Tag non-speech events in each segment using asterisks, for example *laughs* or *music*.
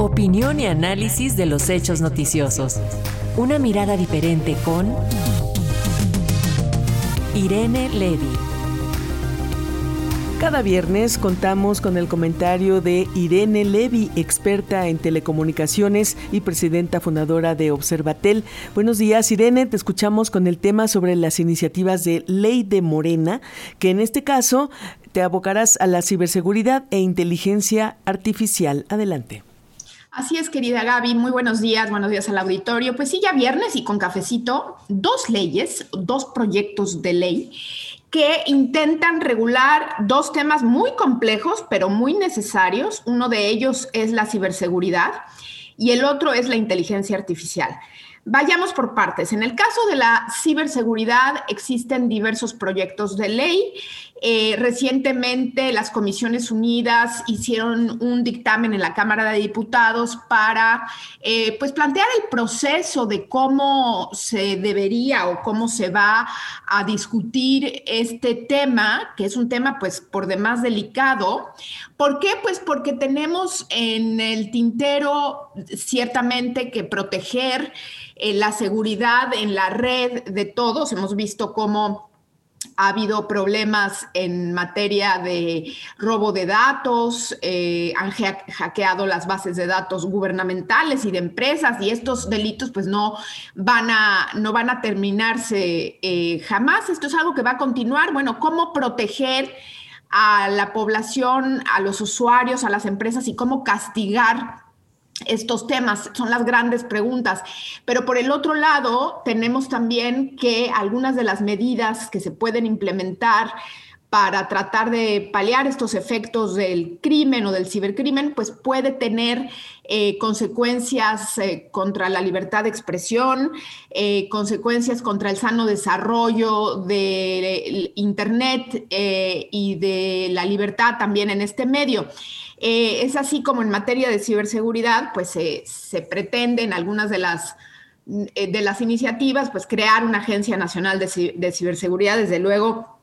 Opinión y análisis de los hechos noticiosos. Una mirada diferente con Irene Levy. Cada viernes contamos con el comentario de Irene Levy, experta en telecomunicaciones y presidenta fundadora de Observatel. Buenos días, Irene. Te escuchamos con el tema sobre las iniciativas de Ley de Morena, que en este caso te abocarás a la ciberseguridad e inteligencia artificial. Adelante. Así es, querida Gaby, muy buenos días, buenos días al auditorio. Pues sí, ya viernes y con cafecito, dos leyes, dos proyectos de ley que intentan regular dos temas muy complejos, pero muy necesarios. Uno de ellos es la ciberseguridad y el otro es la inteligencia artificial. Vayamos por partes. En el caso de la ciberseguridad existen diversos proyectos de ley. Eh, recientemente las Comisiones Unidas hicieron un dictamen en la Cámara de Diputados para eh, pues plantear el proceso de cómo se debería o cómo se va a discutir este tema, que es un tema pues por demás delicado. ¿Por qué? Pues porque tenemos en el tintero ciertamente que proteger eh, la seguridad en la red de todos. Hemos visto cómo ha habido problemas en materia de robo de datos, eh, han hackeado las bases de datos gubernamentales y de empresas y estos delitos pues no van a, no van a terminarse eh, jamás. Esto es algo que va a continuar. Bueno, ¿cómo proteger a la población, a los usuarios, a las empresas y cómo castigar estos temas? Son las grandes preguntas. Pero por el otro lado, tenemos también que algunas de las medidas que se pueden implementar para tratar de paliar estos efectos del crimen o del cibercrimen, pues puede tener eh, consecuencias eh, contra la libertad de expresión, eh, consecuencias contra el sano desarrollo de Internet y de la libertad también en este medio. Es así como en materia de ciberseguridad, pues se pretende en algunas de las de las iniciativas, pues crear una agencia nacional de ciberseguridad, desde luego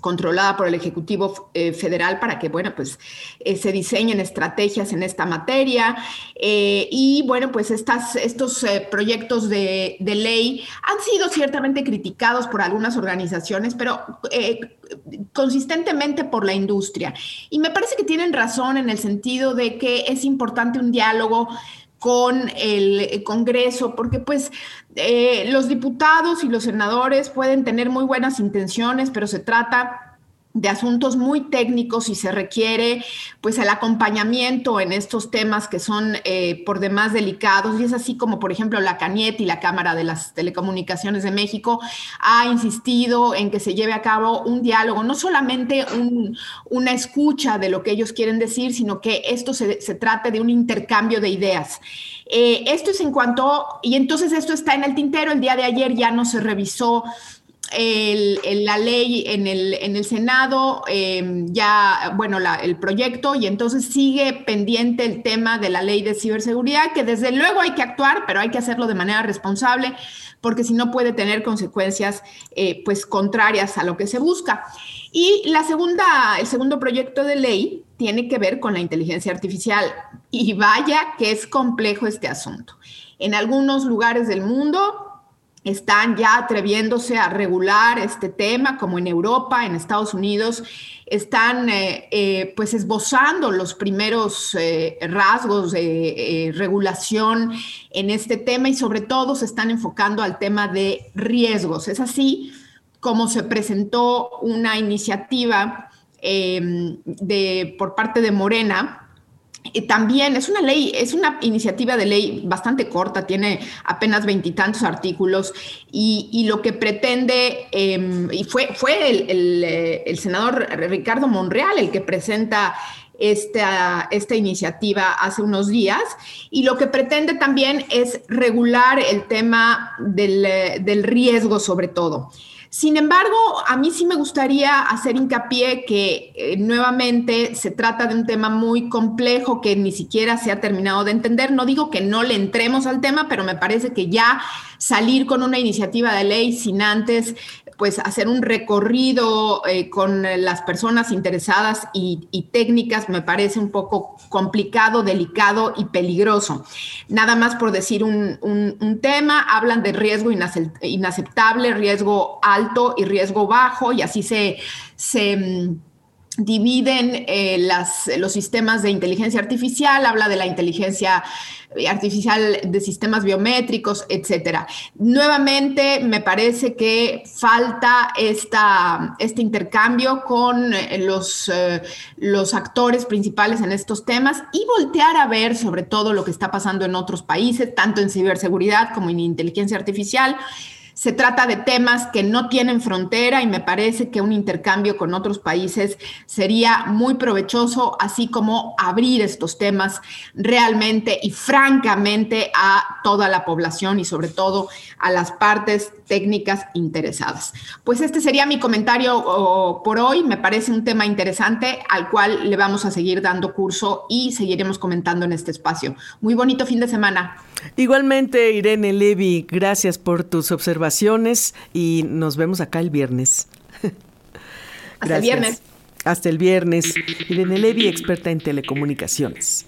controlada por el Ejecutivo eh, Federal para que, bueno, pues eh, se diseñen estrategias en esta materia. Eh, y, bueno, pues estas, estos proyectos de, de, ley han sido ciertamente criticados por algunas organizaciones, pero consistentemente por la industria. Y me parece que tienen razón en el sentido de que es importante un diálogo con el Congreso, porque pues eh, los diputados y los senadores pueden tener muy buenas intenciones, pero se trata de asuntos muy técnicos y se requiere pues el acompañamiento en estos temas que son eh, por demás delicados y es así como por ejemplo la CANIET y la Cámara de las Telecomunicaciones de México ha insistido en que se lleve a cabo un diálogo, no solamente una escucha de lo que ellos quieren decir, sino que esto se, trate de un intercambio de ideas. Eh, esto es en cuanto, y entonces esto está en el tintero, el día de ayer ya no se revisó el, la ley en el, en el Senado, em, ya, bueno, el proyecto, y entonces sigue pendiente el tema de la ley de ciberseguridad, que desde luego hay que actuar, pero hay que hacerlo de manera responsable, porque si no puede tener consecuencias, eh, pues, contrarias a lo que se busca. Y la segunda, el segundo proyecto de ley tiene que ver con la inteligencia artificial. Y vaya que es complejo este asunto. En algunos lugares del mundo están ya atreviéndose a regular este tema, como en Europa, en Estados Unidos, están eh, eh, pues esbozando los primeros eh, rasgos de regulación en este tema y sobre todo se están enfocando al tema de riesgos. Es así como se presentó una iniciativa de, por parte de Morena, también es una ley, es una iniciativa de ley bastante corta, tiene apenas veintitantos artículos y, lo que pretende, em, y fue, fue el, eh, el, senador Ricardo Monreal el que presenta esta, esta iniciativa hace unos días y lo que pretende también es regular el tema del, del riesgo sobre todo. Sin embargo, a mí sí me gustaría hacer hincapié que eh, nuevamente se trata de un tema muy complejo que ni siquiera se ha terminado de entender. No digo que no le entremos al tema, pero me parece que ya salir con una iniciativa de ley sin antes pues hacer un recorrido eh, con las personas interesadas y, técnicas me parece un poco complicado, delicado y peligroso. Nada más por decir un, tema, hablan de riesgo inaceptable, riesgo alto y riesgo bajo y así se... se mm, dividen eh, las, los sistemas de inteligencia artificial, habla de la inteligencia artificial de sistemas biométricos, etcétera. Nuevamente, me parece que falta esta, este intercambio con eh, los, eh, los actores principales en estos temas y voltear a ver sobre todo lo que está pasando en otros países, tanto en ciberseguridad como en inteligencia artificial. Se trata de temas que no tienen frontera y me parece que un intercambio con otros países sería muy provechoso, así como abrir estos temas realmente y francamente a toda la población y sobre todo a las partes técnicas interesadas. Pues este sería mi comentario por hoy. Me parece un tema interesante al cual le vamos a seguir dando curso y seguiremos comentando en este espacio. Muy bonito fin de semana. Igualmente, Irene Levy, gracias por tus observaciones y nos vemos acá el viernes. *laughs* Hasta el viernes. Hasta el viernes. Irene Levy, experta en telecomunicaciones.